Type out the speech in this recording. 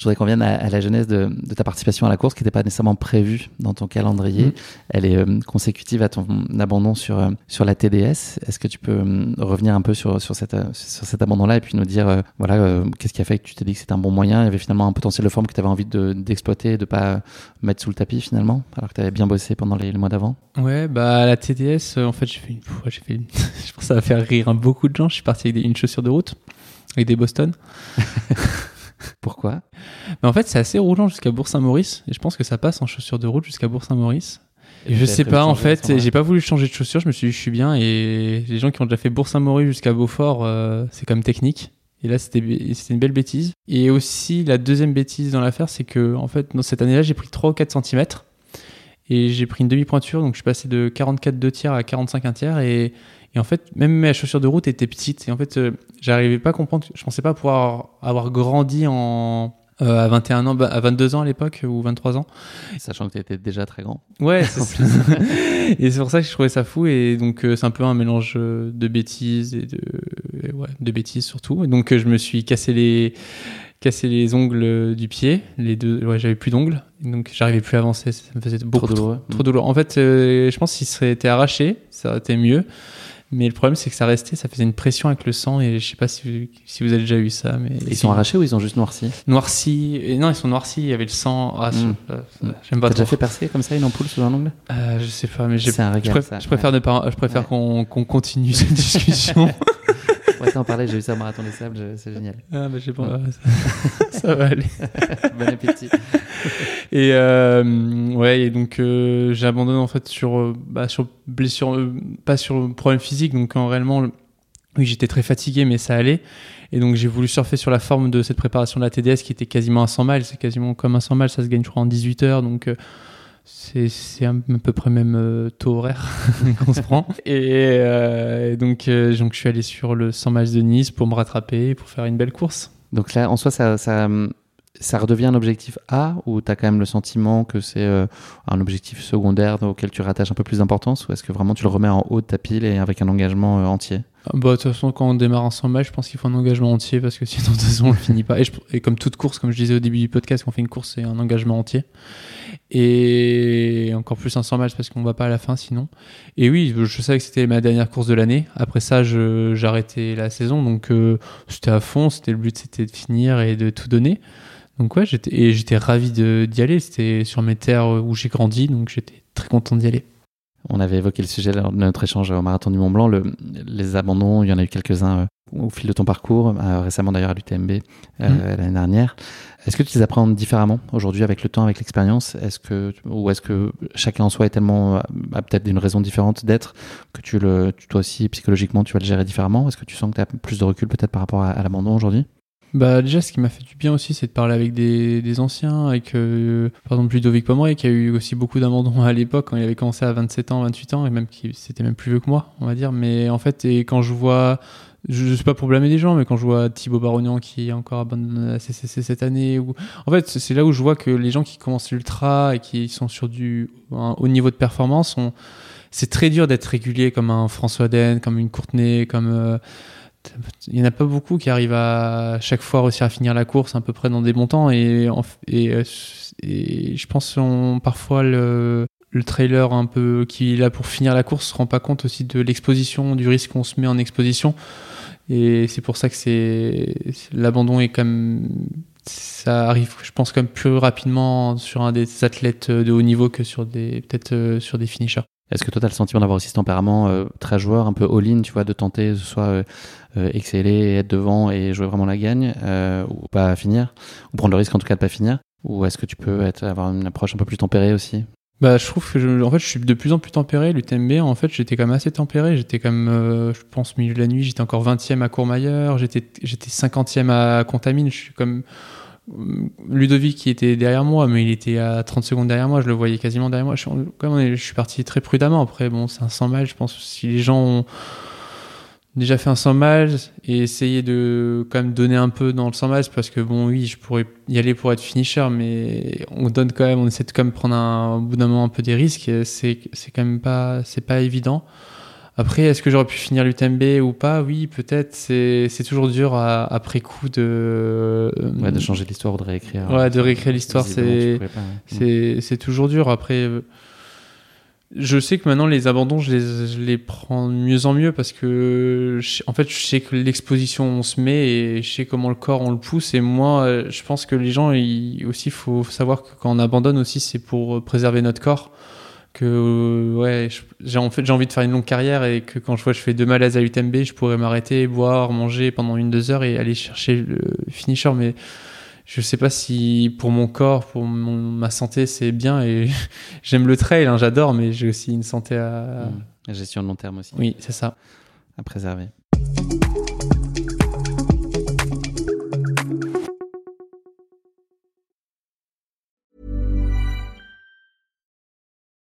Je voudrais qu'on vienne à, la genèse de, ta participation à la course qui n'était pas nécessairement prévue dans ton calendrier. Mm. Elle est euh, consécutive à ton abandon sur, euh, sur la TDS. Est-ce que tu peux euh, revenir un peu sur, sur, cette, sur cet abandon-là et puis nous dire voilà, qu'est-ce qui a fait que tu t'es dit que c'était un bon moyen? Il y avait finalement un potentiel de forme que tu avais envie d'exploiter et de ne pas mettre sous le tapis finalement, alors que tu avais bien bossé pendant les, mois d'avant? Ouais, bah la TDS, en fait, j'ai fait une fois, j'ai fait je pense que ça va faire rire beaucoup de gens. Je suis parti avec une chaussure de route, avec des Boston. Pourquoi? Mais En fait, c'est assez roulant jusqu'à Bourg-Saint-Maurice. Et je pense que ça passe en chaussures de route jusqu'à Bourg-Saint-Maurice. Et je sais pas, en fait, j'ai pas voulu changer de chaussures. Je me suis dit, je suis bien. Et les gens qui ont déjà fait Bourg-Saint-Maurice jusqu'à Beaufort, euh, c'est même technique. Et là, c'était une belle bêtise. Et aussi, la deuxième bêtise dans l'affaire, c'est que, en fait, dans cette année-là, j'ai pris 3 ou 4 cm. Et j'ai pris une demi-pointure. Donc, je suis passé de 44 2 tiers à 45 1 tiers. Et et en fait, même mes chaussures de route étaient petites. Et en fait, euh, j'arrivais pas à comprendre. Je pensais pas pouvoir avoir grandi en, euh, à 21 ans, bah, à 22 ans à l'époque ou 23 ans. Sachant que tu étais déjà très grand. Ouais, c'est Et c'est pour ça que je trouvais ça fou. Et donc, euh, c'est un peu un mélange de bêtises et de, ouais, de bêtises surtout. Et donc, je me suis cassé les, cassé les ongles du pied. Les deux, ouais, j'avais plus d'ongles. Donc, j'arrivais plus à avancer. Ça me faisait beaucoup trop douloureux. Trop, douloureux. En fait, je pense qu'il serait été arraché, ça aurait été mieux. Mais le problème, c'est que ça restait, ça faisait une pression avec le sang et je sais pas si vous, si vous avez déjà eu ça. Mais ils sont arrachés ou ils ont juste noirci? Noirci. Et non, ils sont noircis. Il y avait le sang. Ah, hmm. J'aime pas. T'as déjà fait percer comme ça une ampoule sous un ongle? Euh, Je sais pas, mais j'ai. Je, préfère, ne pas, je préfère qu'on continue cette discussion. Ouais, t'en parler, j'ai eu ça au Marathon des Sables, c'est génial. Ah, bah, j'ai pas. ça, va aller. bon appétit. Et, euh, ouais, et donc, euh, j'ai abandonné en fait sur, euh, bah, sur blessure, euh, pas sur problème physique. Donc, en réellement, oui, j'étais très fatigué, mais ça allait. Et donc, j'ai voulu surfer sur la forme de cette préparation de la TDS qui était quasiment à 100 miles. C'est quasiment comme un 100 miles, ça se gagne, je crois, en 18 heures. Donc, c'est à peu près même euh, taux horaire qu'on se prend. Et, donc, donc, je suis allé sur le 100 miles de Nice pour me rattraper, pour faire une belle course. Donc là, en soi, ça, ça, ça redevient un objectif A ou tu as quand même le sentiment que c'est euh, un objectif secondaire auquel tu rattaches un peu plus d'importance ou est-ce que vraiment tu le remets en haut de ta pile et avec un engagement euh, entier? Bah, de toute façon, quand on démarre un 100 je pense qu'il faut un engagement entier parce que sinon, de toute façon, on le finit pas. Et, comme toute course, comme je disais au début du podcast, quand on fait une course, c'est un engagement entier. Et encore plus un 100 matchs parce qu'on va pas à la fin sinon. Et oui, je savais que c'était ma dernière course de l'année. Après ça, arrêté la saison. Donc, euh, c'était à fond. C'était le but, c'était de finir et de tout donner. Donc ouais, j'étais j'étais ravi d'y aller. C'était sur mes terres où j'ai grandi, donc j'étais très content d'y aller. On avait évoqué le sujet de notre échange au marathon du Mont Blanc, le, les abandons. Il y en a eu quelques-uns euh, au fil de ton parcours, euh, récemment d'ailleurs à l'UTMB euh, mmh. l'année dernière. Est-ce que tu les apprends différemment aujourd'hui avec le temps, avec l'expérience? Est-ce que ou est-ce que chacun en soi est tellement a peut-être une raison différente d'être que tu le, toi aussi psychologiquement tu vas le gérer différemment? Est-ce que tu sens que tu as plus de recul peut-être par rapport à l'abandon aujourd'hui? Bah déjà, ce qui m'a fait du bien aussi, c'est de parler avec des, des anciens, avec euh, par exemple Ludovic Pomeroy, qui a eu aussi beaucoup d'abandons à l'époque quand il avait commencé à 27 ans, 28 ans, et même qui c'était même plus vieux que moi, on va dire. Mais en fait, et quand je vois, je, ne sais pas pour blâmer des gens, mais quand je vois Thibaut Barognan qui est encore abandonné à CCC cette année, ou en fait, c'est là où je vois que les gens qui commencent l'ultra et qui sont sur du un haut niveau de performance c'est très dur d'être régulier comme un François Den, comme une Courtenay, comme il n'y en a pas beaucoup qui arrivent à chaque fois réussir à finir la course à peu près dans des bons temps et, et je pense qu'on parfois le, le trailer un peu qui est là pour finir la course se rend pas compte aussi de l'exposition, du risque qu'on se met en exposition. Et c'est pour ça que c'est l'abandon est comme ça arrive, je pense, comme plus rapidement sur un des athlètes de haut niveau que sur des peut-être euh, sur des finishers. Est-ce que toi, tu le sentiment d'avoir aussi ce tempérament euh, très joueur, un peu all-in, tu vois, de tenter soit euh, exceller, être devant et jouer vraiment la gagne, ou pas finir, ou prendre le risque en tout cas de pas finir Ou est-ce que tu peux avoir une approche un peu plus tempérée aussi? Bah, je trouve que je, fait, suis de plus en plus tempéré. L'UTMB, en fait, j'étais quand même assez tempéré. J'étais quand même, euh, je pense, milieu de la nuit, j'étais encore 20e à Courmayeur, j'étais, j'étais 50e à Contamine. Je suis comme euh, Ludovic qui était derrière moi, mais il était à 30 secondes derrière moi. Je le voyais quasiment derrière moi. Je, je suis parti très prudemment. Après, bon, c'est un 100 miles. Je pense si les gens ont, déjà fait un 100 miles et essayer de quand même donner un peu dans le 100 miles parce que bon oui je pourrais y aller pour être finisher mais on donne quand même on essaie de quand même prendre un, au bout d'un moment un peu des risques c'est c'est quand même pas c'est pas évident après est-ce que j'aurais pu finir l'UTMB ou pas? Oui peut-être. C'est c'est toujours dur après coup de ouais, de changer l'histoire ou de réécrire ouais de réécrire l'histoire c'est c'est c'est toujours dur. Après je sais que maintenant les abandons, je les, je les prends de mieux en mieux parce que en fait, je sais que l'exposition on se met et je sais comment le corps on le pousse. Et moi, je pense que les gens, il, aussi, faut savoir que quand on abandonne aussi, c'est pour préserver notre corps. Que ouais, j'ai en fait j'ai envie de faire une longue carrière et que quand je vois je fais deux malaises à l'UTMB, je pourrais m'arrêter, boire, manger pendant une deux heures et aller chercher le finisher. Mais je sais pas si pour mon corps, pour ma santé, c'est bien. Et j'aime le trail, hein, j'adore, mais j'ai aussi une santé à. Mmh. La gestion de long terme aussi. Oui, c'est ça. À préserver.